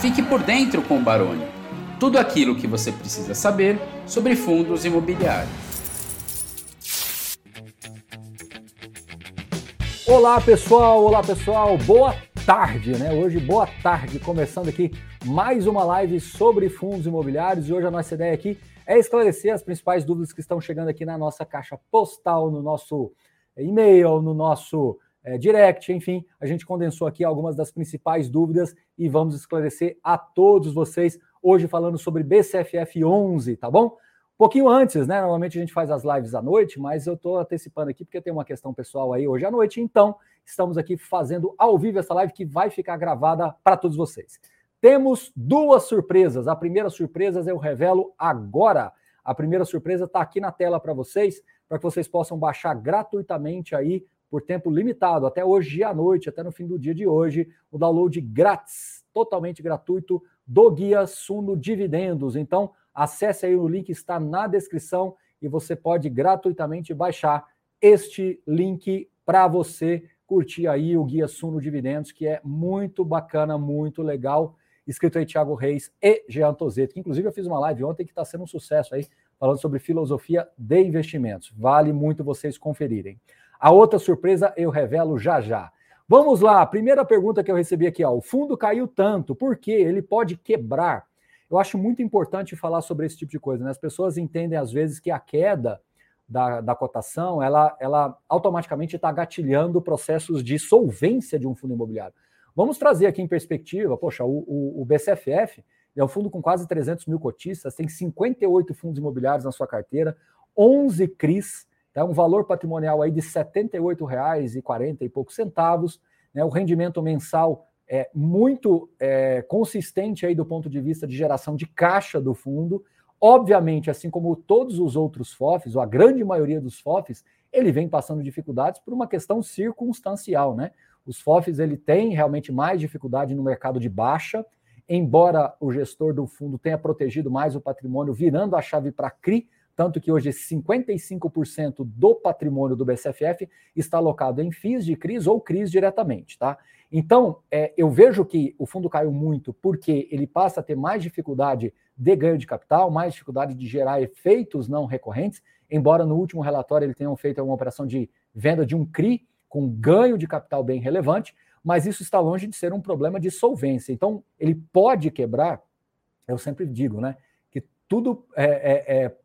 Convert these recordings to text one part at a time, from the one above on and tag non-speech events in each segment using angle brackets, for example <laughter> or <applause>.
Fique por dentro com o Baroni. Tudo aquilo que você precisa saber sobre fundos imobiliários. Olá pessoal, olá pessoal, boa tarde, né? Hoje, boa tarde, começando aqui mais uma live sobre fundos imobiliários e hoje a nossa ideia aqui é esclarecer as principais dúvidas que estão chegando aqui na nossa caixa postal, no nosso e-mail, no nosso é, direct, enfim, a gente condensou aqui algumas das principais dúvidas e vamos esclarecer a todos vocês hoje falando sobre BCFF 11, tá bom? Um pouquinho antes, né? Normalmente a gente faz as lives à noite, mas eu estou antecipando aqui porque tem uma questão pessoal aí hoje à noite, então estamos aqui fazendo ao vivo essa live que vai ficar gravada para todos vocês. Temos duas surpresas. A primeira surpresa eu revelo agora. A primeira surpresa está aqui na tela para vocês, para que vocês possam baixar gratuitamente aí por tempo limitado, até hoje à noite, até no fim do dia de hoje, o download grátis, totalmente gratuito, do Guia Suno Dividendos. Então, acesse aí o link, está na descrição e você pode gratuitamente baixar este link para você curtir aí o Guia Suno Dividendos, que é muito bacana, muito legal, escrito aí Thiago Reis e Jean Tozeto, que inclusive eu fiz uma live ontem que está sendo um sucesso aí, falando sobre filosofia de investimentos. Vale muito vocês conferirem. A outra surpresa eu revelo já já. Vamos lá, primeira pergunta que eu recebi aqui, ó. O fundo caiu tanto, por quê? Ele pode quebrar. Eu acho muito importante falar sobre esse tipo de coisa, né? As pessoas entendem às vezes que a queda da, da cotação, ela, ela automaticamente está gatilhando processos de solvência de um fundo imobiliário. Vamos trazer aqui em perspectiva, poxa, o, o, o BCFF é um fundo com quase 300 mil cotistas, tem 58 fundos imobiliários na sua carteira, 11 CRIs, é um valor patrimonial aí de R$ 78,40 e poucos centavos. Né? O rendimento mensal é muito é, consistente aí do ponto de vista de geração de caixa do fundo. Obviamente, assim como todos os outros FOFs, ou a grande maioria dos FOFs, ele vem passando dificuldades por uma questão circunstancial, né? Os FOFs ele tem realmente mais dificuldade no mercado de baixa, embora o gestor do fundo tenha protegido mais o patrimônio, virando a chave para CRI, tanto que hoje 55% do patrimônio do BCFF está alocado em FIIs de CRIs ou CRIs diretamente, tá? Então, é, eu vejo que o fundo caiu muito porque ele passa a ter mais dificuldade de ganho de capital, mais dificuldade de gerar efeitos não recorrentes, embora no último relatório ele tenha feito uma operação de venda de um CRI com ganho de capital bem relevante, mas isso está longe de ser um problema de solvência. Então, ele pode quebrar, eu sempre digo, né? Que tudo é, é, é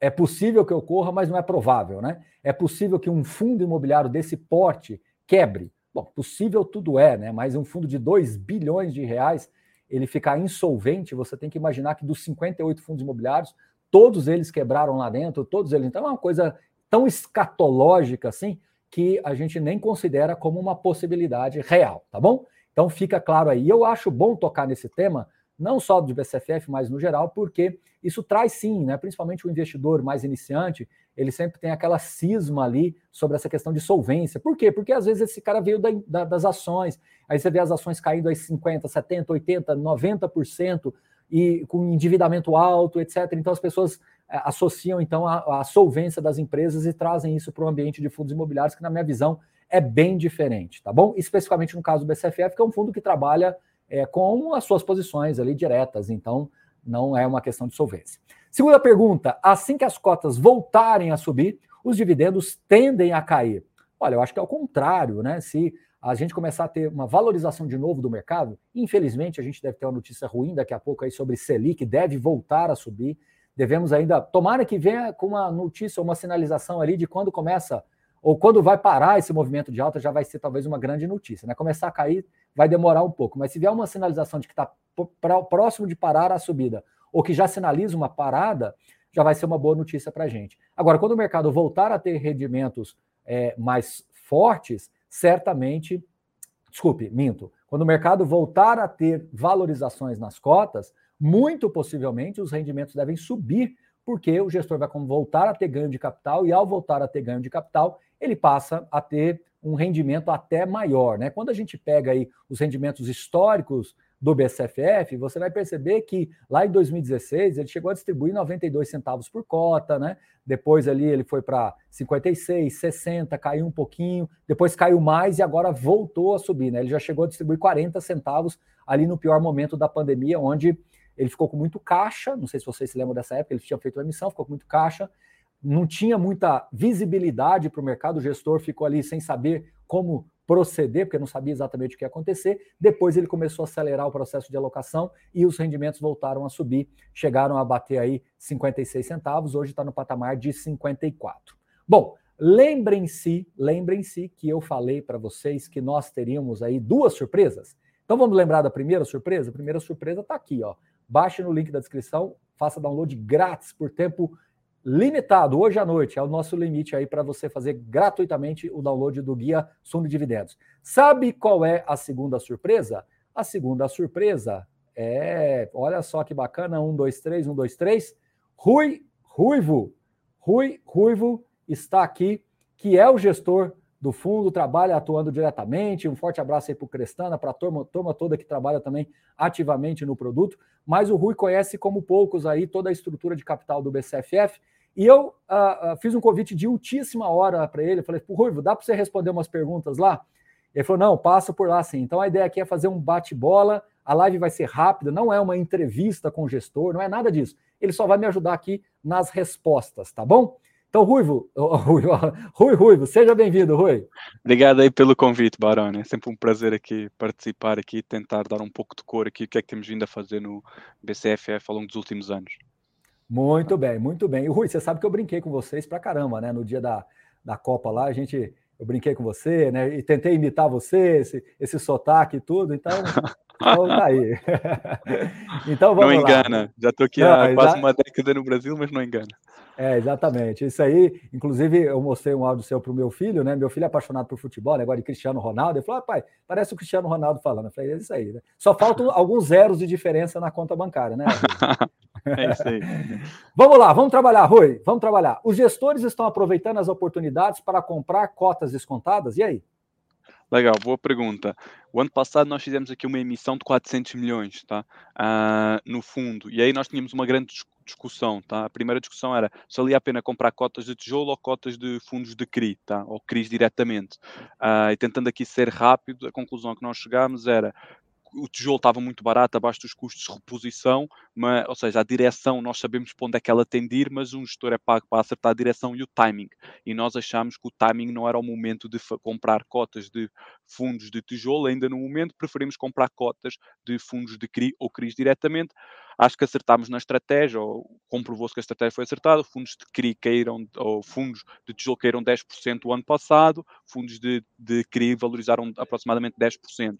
é possível que ocorra, mas não é provável, né? É possível que um fundo imobiliário desse porte quebre. Bom, possível tudo é, né? Mas um fundo de 2 bilhões de reais, ele ficar insolvente, você tem que imaginar que dos 58 fundos imobiliários, todos eles quebraram lá dentro, todos eles. Então é uma coisa tão escatológica assim que a gente nem considera como uma possibilidade real, tá bom? Então fica claro aí. Eu acho bom tocar nesse tema não só do BCFF, mas no geral, porque isso traz sim, né, principalmente o investidor mais iniciante, ele sempre tem aquela cisma ali sobre essa questão de solvência. Por quê? Porque às vezes esse cara veio da, da, das ações, aí você vê as ações caindo aí 50%, 70%, 80%, 90% e com endividamento alto, etc. Então as pessoas é, associam então a, a solvência das empresas e trazem isso para o ambiente de fundos imobiliários, que na minha visão é bem diferente, tá bom? Especificamente no caso do BCFF, que é um fundo que trabalha é, com as suas posições ali diretas, então não é uma questão de solvência. Segunda pergunta: assim que as cotas voltarem a subir, os dividendos tendem a cair. Olha, eu acho que é o contrário, né? Se a gente começar a ter uma valorização de novo do mercado, infelizmente a gente deve ter uma notícia ruim daqui a pouco aí sobre Selic, deve voltar a subir. Devemos ainda, tomara que venha com uma notícia, uma sinalização ali de quando começa ou quando vai parar esse movimento de alta, já vai ser talvez uma grande notícia. Né? Começar a cair vai demorar um pouco, mas se vier uma sinalização de que está próximo de parar a subida, ou que já sinaliza uma parada, já vai ser uma boa notícia para a gente. Agora, quando o mercado voltar a ter rendimentos é, mais fortes, certamente, desculpe, minto, quando o mercado voltar a ter valorizações nas cotas, muito possivelmente os rendimentos devem subir, porque o gestor vai voltar a ter ganho de capital, e ao voltar a ter ganho de capital, ele passa a ter um rendimento até maior. Né? Quando a gente pega aí os rendimentos históricos do BCFF, você vai perceber que lá em 2016 ele chegou a distribuir 92 centavos por cota, né? Depois ali ele foi para 56, 60, caiu um pouquinho, depois caiu mais e agora voltou a subir, né? Ele já chegou a distribuir 40 centavos ali no pior momento da pandemia, onde ele ficou com muito caixa, não sei se vocês se lembram dessa época, ele tinha feito uma emissão, ficou com muito caixa, não tinha muita visibilidade para o mercado, o gestor ficou ali sem saber como proceder, porque não sabia exatamente o que ia acontecer. Depois ele começou a acelerar o processo de alocação e os rendimentos voltaram a subir, chegaram a bater aí 56 centavos, hoje está no patamar de 54. Bom, lembrem-se, lembrem-se que eu falei para vocês que nós teríamos aí duas surpresas. Então vamos lembrar da primeira surpresa? A primeira surpresa está aqui, ó. Baixe no link da descrição, faça download grátis por tempo limitado, hoje à noite, é o nosso limite aí para você fazer gratuitamente o download do guia Suno Dividendos. Sabe qual é a segunda surpresa? A segunda surpresa é, olha só que bacana, um, dois, três, um, dois, três. Rui Ruivo, Rui Ruivo está aqui, que é o gestor do fundo, trabalha atuando diretamente. Um forte abraço aí para o Crestana, para a turma, turma toda que trabalha também ativamente no produto. Mas o Rui conhece como poucos aí toda a estrutura de capital do BCFF e eu uh, uh, fiz um convite de ultíssima hora para ele. Falei, Ruivo, dá para você responder umas perguntas lá? Ele falou, não, passa por lá sim. Então a ideia aqui é fazer um bate-bola. A live vai ser rápida, não é uma entrevista com o gestor, não é nada disso. Ele só vai me ajudar aqui nas respostas, tá bom? Então, Ruivo, <laughs> Rui, Rui Ruivo, seja bem-vindo, Rui. Obrigado aí pelo convite, Barone. É sempre um prazer aqui participar aqui, tentar dar um pouco de cor aqui, o que é que temos vindo a fazer no BCFF ao longo dos últimos anos. Muito bem, muito bem. E Rui, você sabe que eu brinquei com vocês pra caramba, né? No dia da, da Copa lá, a gente. Eu brinquei com você, né? E tentei imitar você, esse, esse sotaque e tudo, então. <laughs> Então tá aí. <laughs> então vamos Não engana. Lá. Já estou aqui não, há quase uma década no Brasil, mas não engana. É, exatamente. Isso aí, inclusive, eu mostrei um áudio seu para o meu filho, né? Meu filho é apaixonado por futebol, negócio de Cristiano Ronaldo. Ele falou: ah, pai, parece o Cristiano Ronaldo falando. Eu falei: é isso aí, né? Só faltam alguns zeros de diferença na conta bancária, né? <laughs> é isso aí. vamos lá, vamos trabalhar, Rui. Vamos trabalhar. Os gestores estão aproveitando as oportunidades para comprar cotas descontadas. E aí? Legal, boa pergunta. O ano passado nós fizemos aqui uma emissão de 400 milhões, tá? Uh, no fundo. E aí nós tínhamos uma grande discussão, tá? A primeira discussão era se valia a pena comprar cotas de tijolo ou cotas de fundos de CRI, tá? Ou CRIs diretamente. Uh, e tentando aqui ser rápido, a conclusão a que nós chegámos era o tijolo estava muito barato, abaixo dos custos de reposição, mas, ou seja, a direção, nós sabemos para onde é que ela tem de ir, mas um gestor é pago para acertar a direção e o timing. E nós achamos que o timing não era o momento de comprar cotas de fundos de tijolo, ainda no momento preferimos comprar cotas de fundos de CRI ou CRIs diretamente. Acho que acertámos na estratégia, ou comprovou-se que a estratégia foi acertada. Fundos de CRI caíram, ou fundos de tijolo caíram 10% o ano passado, fundos de, de CRI valorizaram aproximadamente 10%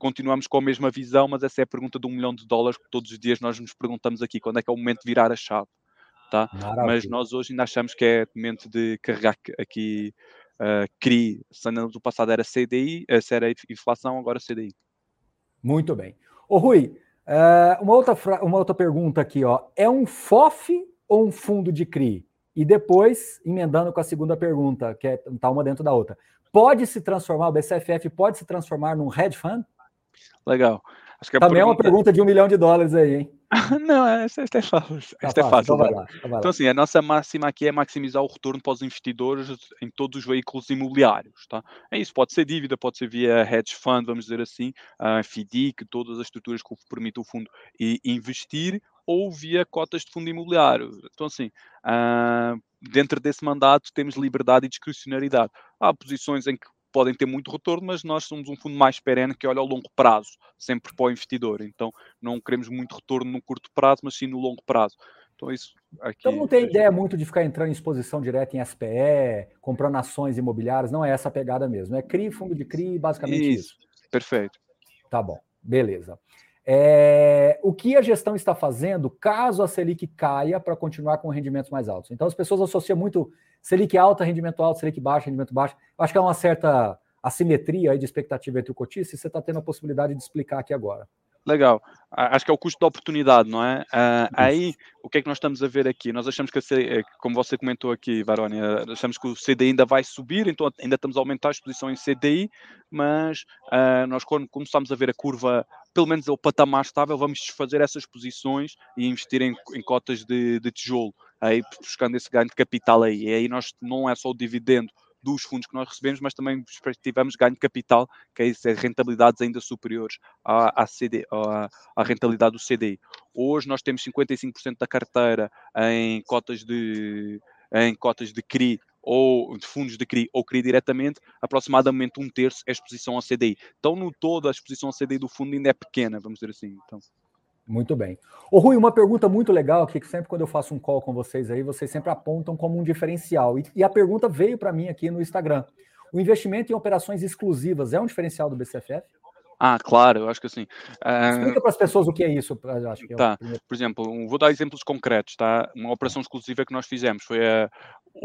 continuamos com a mesma visão, mas essa é a pergunta de um milhão de dólares que todos os dias nós nos perguntamos aqui, quando é que é o momento de virar a chave, tá? Mas nós hoje ainda achamos que é momento de carregar aqui uh, CRI, se no passado era CDI, uh, se era inflação, agora CDI. Muito bem. Ô Rui, uh, uma, outra uma outra pergunta aqui, ó, é um FOF ou um fundo de CRI? E depois, emendando com a segunda pergunta, que é tá uma dentro da outra. Pode se transformar, o BCFF pode se transformar num hedge fund? Legal. Acho que Também pergunta... é uma pergunta de um milhão de dólares aí, hein? <laughs> Não, essa, essa é fácil. Tá esta é fácil. Então, lá, então, então, assim, a nossa máxima aqui é maximizar o retorno para os investidores em todos os veículos imobiliários. Tá? É isso, pode ser dívida, pode ser via hedge fund, vamos dizer assim, uh, FDIC, todas as estruturas que permitem o fundo investir, ou via cotas de fundo imobiliário. Então, assim, uh, dentro desse mandato temos liberdade e discricionariedade. Há posições em que podem ter muito retorno, mas nós somos um fundo mais perene que olha ao longo prazo, sempre para o investidor. Então não queremos muito retorno no curto prazo, mas sim no longo prazo. Então isso aqui. Então não tem ideia muito de ficar entrando em exposição direta em SPE, comprando ações imobiliárias, não é essa a pegada mesmo. É CRI, fundo de CRI, basicamente isso. isso. Perfeito. Tá bom, beleza. É, o que a gestão está fazendo caso a Selic caia para continuar com rendimentos mais altos? Então as pessoas associam muito Selic alta, rendimento alto, Selic baixo, rendimento baixo. Acho que há uma certa assimetria aí de expectativa entre o cotista e você está tendo a possibilidade de explicar aqui agora. Legal. Acho que é o custo da oportunidade, não é? Uh, aí, o que é que nós estamos a ver aqui? Nós achamos que, eh, como você comentou aqui, Varoni, achamos que o CDI ainda vai subir, então ainda estamos a aumentar a exposição em CDI, mas uh, nós quando começamos a ver a curva, pelo menos o patamar estável, vamos desfazer essas posições e investir em, em cotas de, de tijolo, aí buscando esse ganho de capital aí. E aí nós não é só o dividendo dos fundos que nós recebemos, mas também perspectivamos ganho de capital, que é isso, é rentabilidades ainda superiores à, à, CD, à, à rentabilidade do CDI. Hoje nós temos 55% da carteira em cotas de em cotas de CRI ou de fundos de CRI ou CRI diretamente, aproximadamente um terço é exposição ao CDI. Então, no todo, a exposição ao CDI do fundo ainda é pequena, vamos dizer assim. Então. Muito bem. Ô Rui, uma pergunta muito legal aqui, que sempre quando eu faço um call com vocês aí, vocês sempre apontam como um diferencial. E, e a pergunta veio para mim aqui no Instagram. O investimento em operações exclusivas é um diferencial do BCFF? Ah, claro, eu acho que assim. Uh... Explica para as pessoas o que é isso. Acho que é tá. Por exemplo, vou dar exemplos concretos, tá? Uma operação exclusiva que nós fizemos foi a.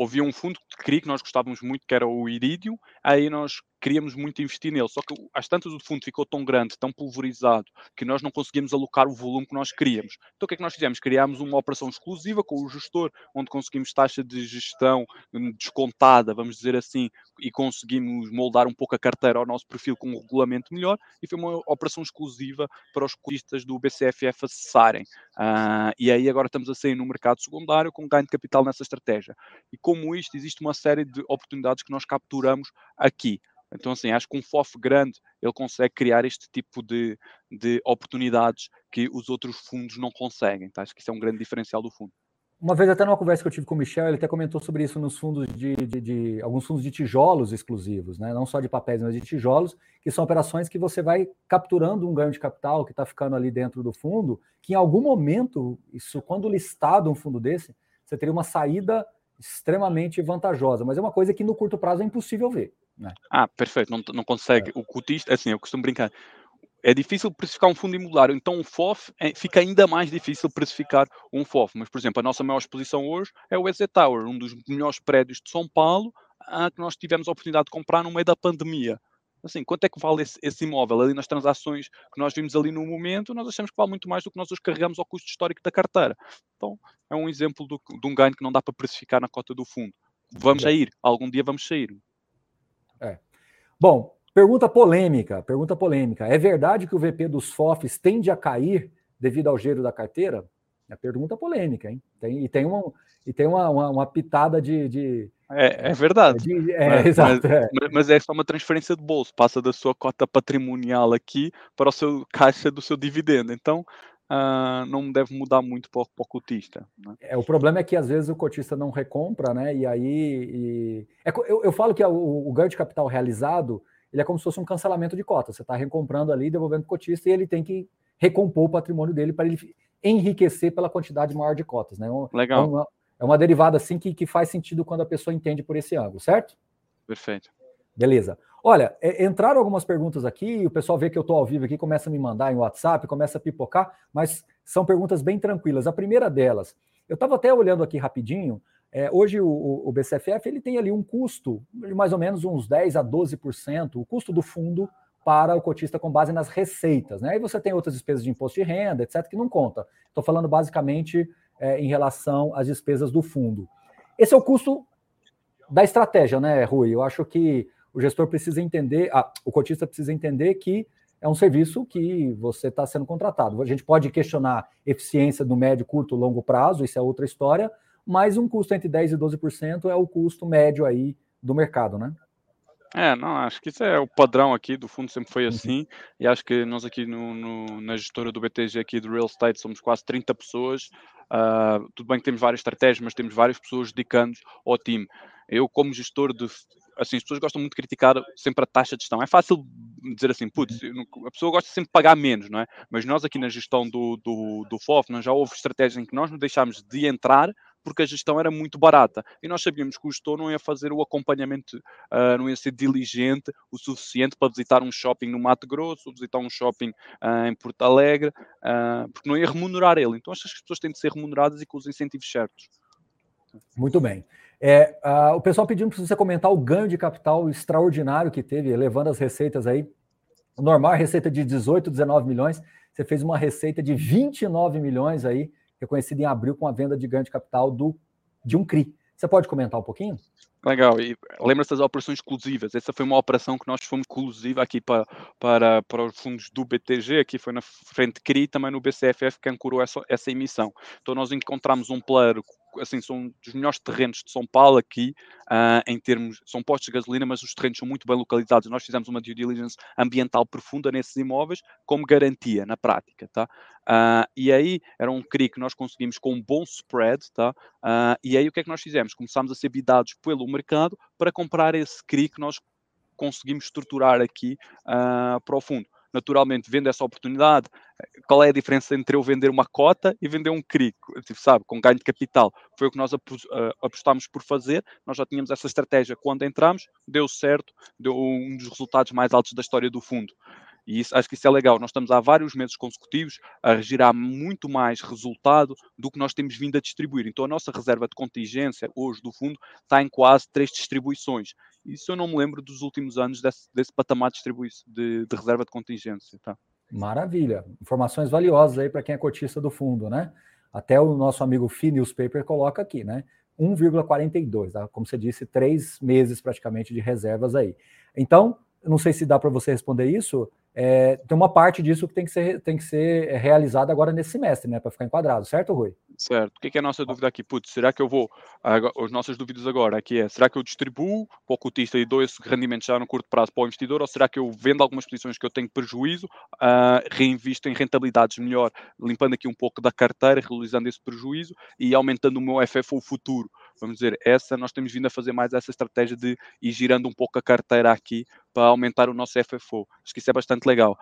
Havia um fundo de CRI que nós gostávamos muito, que era o Iridium, aí nós queríamos muito investir nele, só que às tantas o fundo ficou tão grande, tão pulverizado, que nós não conseguimos alocar o volume que nós queríamos. Então o que é que nós fizemos? Criámos uma operação exclusiva com o gestor, onde conseguimos taxa de gestão hum, descontada, vamos dizer assim, e conseguimos moldar um pouco a carteira ao nosso perfil com um regulamento melhor, e foi uma operação exclusiva para os cotistas do BCFF acessarem. Uh, e aí agora estamos a sair no mercado secundário com ganho de capital nessa estratégia. E como isto, existe uma série de oportunidades que nós capturamos aqui. Então, assim, acho que um FOF grande ele consegue criar este tipo de, de oportunidades que os outros fundos não conseguem. Tá? Acho que isso é um grande diferencial do fundo. Uma vez, até numa conversa que eu tive com o Michel, ele até comentou sobre isso nos fundos de, de, de, alguns fundos de tijolos exclusivos, né? não só de papéis, mas de tijolos, que são operações que você vai capturando um ganho de capital que está ficando ali dentro do fundo, que em algum momento, isso quando listado um fundo desse, você teria uma saída extremamente vantajosa, mas é uma coisa que no curto prazo é impossível ver. Né? Ah, perfeito, não, não consegue. É. O cotista, assim, eu costumo brincar, é difícil precificar um fundo imobiliário, então o FOF é, fica ainda mais difícil precificar um FOF. Mas, por exemplo, a nossa maior exposição hoje é o EZ Tower, um dos melhores prédios de São Paulo, ah, que nós tivemos a oportunidade de comprar no meio da pandemia. Assim, quanto é que vale esse, esse, imóvel? Ali nas transações que nós vimos ali no momento, nós achamos que vale muito mais do que nós os carregamos ao custo histórico da carteira. Então, é um exemplo do, de um ganho que não dá para precificar na cota do fundo. Vamos sair, algum dia vamos sair. Bom, pergunta polêmica, pergunta polêmica. É verdade que o VP dos FOFs tende a cair devido ao giro da carteira? É pergunta polêmica, hein? Tem, e tem, uma, e tem uma, uma, uma pitada de, de... É, é, verdade. De, é, mas, exato, mas, é. mas, é só uma transferência de bolso. Passa da sua cota patrimonial aqui para o seu caixa do seu dividendo. Então, uh, não deve mudar muito para, o cotista. Né? É, o problema é que às vezes o cotista não recompra, né? E aí. E... É, eu, eu falo que o, o ganho de capital realizado ele é como se fosse um cancelamento de cota. Você está recomprando ali, devolvendo para o cotista, e ele tem que recompor o patrimônio dele para ele enriquecer pela quantidade maior de cotas. Né? É Legal. É uma, é uma derivada assim que, que faz sentido quando a pessoa entende por esse ângulo, certo? Perfeito. Beleza. Olha, é, entraram algumas perguntas aqui, o pessoal vê que eu estou ao vivo aqui, começa a me mandar em WhatsApp, começa a pipocar, mas são perguntas bem tranquilas. A primeira delas, eu estava até olhando aqui rapidinho, é, hoje o, o, BCFF ele tem ali um custo de mais ou menos uns 10 a 12%, o custo do fundo para o cotista com base nas receitas. Né? Aí você tem outras despesas de imposto de renda, etc., que não conta. Estou falando basicamente é, em relação às despesas do fundo. Esse é o custo da estratégia, né, Rui? Eu acho que o gestor precisa entender, ah, o cotista precisa entender que é um serviço que você está sendo contratado. A gente pode questionar eficiência no médio, curto, longo prazo, isso é outra história, mas um custo entre 10% e 12% é o custo médio aí do mercado, né? É, não, acho que isso é o padrão aqui do fundo, sempre foi uhum. assim, uhum. e acho que nós aqui no, no, na gestora do BTG aqui do Real Estate somos quase 30 pessoas, uh, tudo bem que temos várias estratégias, mas temos várias pessoas dedicando ao time. Eu, como gestor de assim, as pessoas gostam muito de criticar sempre a taxa de gestão. É fácil dizer assim, putz, a pessoa gosta sempre de pagar menos, não é? Mas nós aqui na gestão do, do, do FOF, nós já houve estratégias em que nós não deixámos de entrar porque a gestão era muito barata. E nós sabíamos que o gestor não ia fazer o acompanhamento, uh, não ia ser diligente o suficiente para visitar um shopping no Mato Grosso, visitar um shopping uh, em Porto Alegre, uh, porque não ia remunerar ele. Então acho que as pessoas têm de ser remuneradas e com os incentivos certos. Muito bem. É, uh, o pessoal pedindo para você comentar o ganho de capital extraordinário que teve, levando as receitas aí. Normal é receita de 18, 19 milhões. Você fez uma receita de 29 milhões aí, reconhecida em abril com a venda de ganho de capital do, de um CRI. Você pode comentar um pouquinho? Legal, e lembra-se das operações exclusivas. Essa foi uma operação que nós fomos exclusiva aqui para, para, para os fundos do BTG, aqui foi na frente CRI, também no BCFF que ancorou essa, essa emissão. Então nós encontramos um player assim, são dos melhores terrenos de São Paulo aqui, uh, em termos, são postos de gasolina, mas os terrenos são muito bem localizados. Nós fizemos uma due diligence ambiental profunda nesses imóveis, como garantia na prática, tá? Uh, e aí era um CRI que nós conseguimos com um bom spread, tá? Uh, e aí o que é que nós fizemos? Começámos a ser bidados pelo mercado para comprar esse CRI que nós conseguimos estruturar aqui para o fundo naturalmente vendo essa oportunidade, qual é a diferença entre eu vender uma cota e vender um CRI, tipo, sabe, com ganho de capital? Foi o que nós apostámos por fazer, nós já tínhamos essa estratégia quando entramos, deu certo, deu um dos resultados mais altos da história do fundo. E isso, acho que isso é legal. Nós estamos há vários meses consecutivos a gerar muito mais resultado do que nós temos vindo a distribuir. Então, a nossa reserva de contingência, hoje do fundo, está em quase três distribuições. Isso eu não me lembro dos últimos anos desse, desse patamar de, de, de reserva de contingência. Tá? Maravilha. Informações valiosas aí para quem é cotista do fundo, né? Até o nosso amigo Fi Newspaper coloca aqui, né? 1,42, tá? como você disse, três meses praticamente de reservas aí. Então, não sei se dá para você responder isso, é, tem uma parte disso que tem que ser, tem que ser realizada agora nesse semestre, né? Para ficar enquadrado, certo, Rui? Certo. O que é a nossa dúvida aqui? Putz, será que eu vou. As nossas dúvidas agora aqui é: será que eu distribuo para o cotista e dou esse rendimento já no curto prazo para o investidor? Ou será que eu vendo algumas posições que eu tenho prejuízo, uh, reinvisto em rentabilidades melhor, limpando aqui um pouco da carteira, realizando esse prejuízo e aumentando o meu FFO futuro? Vamos dizer, essa nós temos vindo a fazer mais essa estratégia de ir girando um pouco a carteira aqui para aumentar o nosso FFO. Acho que isso é bastante legal.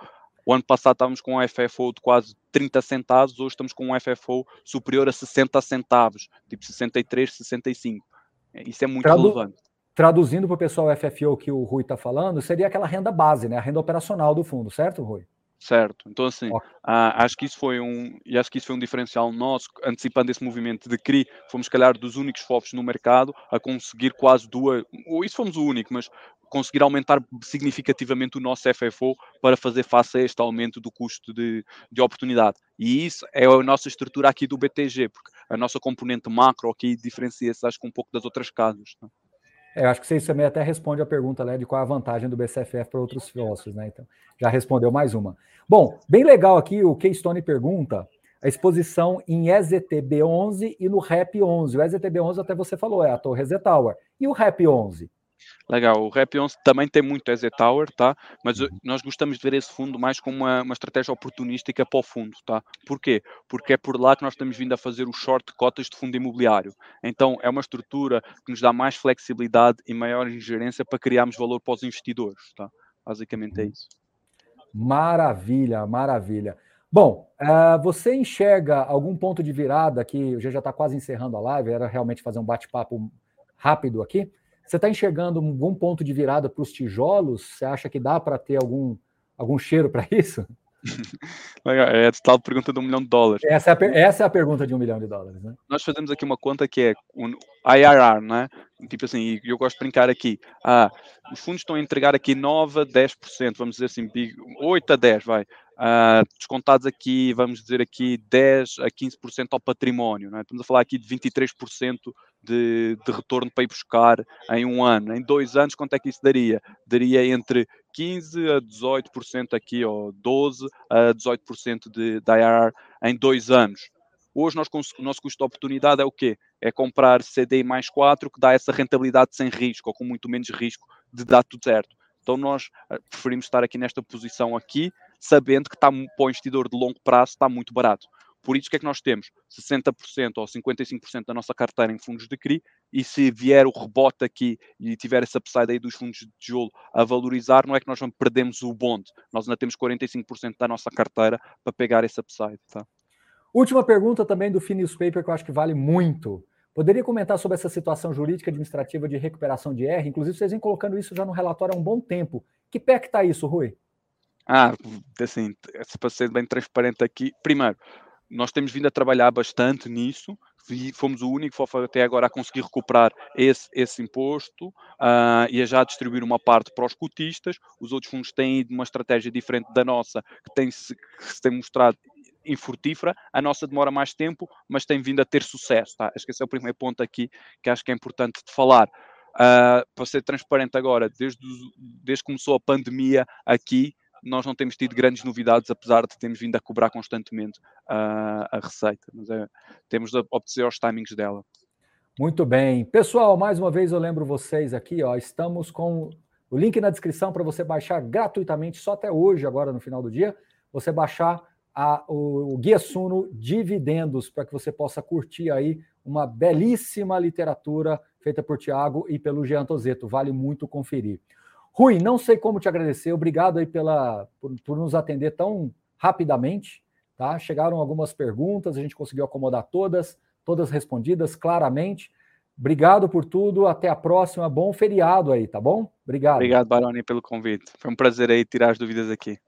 O ano passado estávamos com um FFO de quase 30 centavos, hoje estamos com um FFO superior a 60 centavos, tipo 63, 65. Isso é muito Tradu relevante. Traduzindo para o pessoal FFO que o Rui está falando, seria aquela renda base, né? A renda operacional do fundo, certo, Rui? Certo. Então, assim, okay. uh, acho que isso foi um, e acho que isso foi um diferencial nosso, antecipando esse movimento de CRI, fomos, calhar, dos únicos FOFs no mercado a conseguir quase duas, ou isso fomos o único, mas conseguir aumentar significativamente o nosso FFO para fazer face a este aumento do custo de, de oportunidade. E isso é a nossa estrutura aqui do BTG, porque a nossa componente macro aqui diferencia-se, acho que um pouco das outras casas. Não? É, eu acho que você também até responde a pergunta né, de qual é a vantagem do BCFF para outros sócios, né? Então, já respondeu mais uma. Bom, bem legal aqui, o Keystone pergunta a exposição em EZTB11 e no REP11. O EZTB11 até você falou, é a Torre Z Tower. E o REP11? Legal, o Rap 11 também tem muito EZ Tower, tá? Mas uhum. nós gostamos de ver esse fundo mais como uma, uma, estratégia oportunística para o fundo, tá? Porquê? Porque é por lá que nós estamos vindo a fazer o short cotas de fundo imobiliário. Então, é uma estrutura que nos dá mais flexibilidade e maior ingerência para criarmos valor para os investidores, tá? Basicamente é isso. Maravilha, maravilha. Bom, uh, você enxerga algum ponto de virada aqui? Já já está quase encerrando a live, era realmente fazer um bate-papo rápido aqui. Você está enxergando algum ponto de virada para os tijolos? Você acha que dá para ter algum, algum cheiro para isso? <laughs> É a tal pergunta de um milhão de dólares. Essa é, a, essa é a pergunta de um milhão de dólares, né? Nós fazemos aqui uma conta que é um IRR, né? Tipo assim, eu gosto de brincar aqui. Ah, os fundos estão a entregar aqui 9 a 10%, vamos dizer assim, 8 a 10, vai. Uh, descontados aqui, vamos dizer aqui, 10 a 15% ao património. Né? Estamos a falar aqui de 23% de, de retorno para ir buscar em um ano. Em dois anos, quanto é que isso daria? Daria entre 15 a 18% aqui, ou 12 a 18% de, de IRR em dois anos. Hoje nós, o nosso custo de oportunidade é o quê? É comprar CDI mais 4 que dá essa rentabilidade sem risco, ou com muito menos risco de dar tudo certo. Então nós eh, preferimos estar aqui nesta posição aqui, sabendo que está para o investidor de longo prazo está muito barato. Por isso, o que é que nós temos? 60% ou 55% da nossa carteira em fundos de CRI, e se vier o rebote aqui e tiver essa upside aí dos fundos de tijolo a valorizar, não é que nós perdemos o bonde, nós ainda temos 45% da nossa carteira para pegar esse upside. Tá? Última pergunta também do Newspaper, que eu acho que vale muito. Poderia comentar sobre essa situação jurídica administrativa de recuperação de R? Inclusive, vocês vêm colocando isso já no relatório há um bom tempo. Que pé que está isso, Rui? Ah, assim, para ser bem transparente aqui, primeiro, nós temos vindo a trabalhar bastante nisso, e fomos o único FOF até agora a conseguir recuperar esse, esse imposto uh, e a já distribuir uma parte para os cotistas. Os outros fundos têm ido uma estratégia diferente da nossa, que tem se, que se tem mostrado infrutífera. A nossa demora mais tempo, mas tem vindo a ter sucesso. Tá? Acho que esse é o primeiro ponto aqui que acho que é importante de falar. Uh, para ser transparente agora, desde, desde que começou a pandemia aqui, nós não temos tido grandes novidades, apesar de termos vindo a cobrar constantemente uh, a receita, mas é, temos de obedecer aos timings dela. Muito bem. Pessoal, mais uma vez eu lembro vocês aqui, ó, estamos com o link na descrição para você baixar gratuitamente, só até hoje, agora no final do dia, você baixar a, o, o Guia Suno Dividendos, para que você possa curtir aí uma belíssima literatura feita por Tiago e pelo Jean Tozeto. Vale muito conferir. Rui, não sei como te agradecer. Obrigado aí pela, por, por nos atender tão rapidamente. Tá? Chegaram algumas perguntas, a gente conseguiu acomodar todas, todas respondidas claramente. Obrigado por tudo. Até a próxima. Bom feriado aí, tá bom? Obrigado. Obrigado, Baroni, pelo convite. Foi um prazer aí tirar as dúvidas aqui.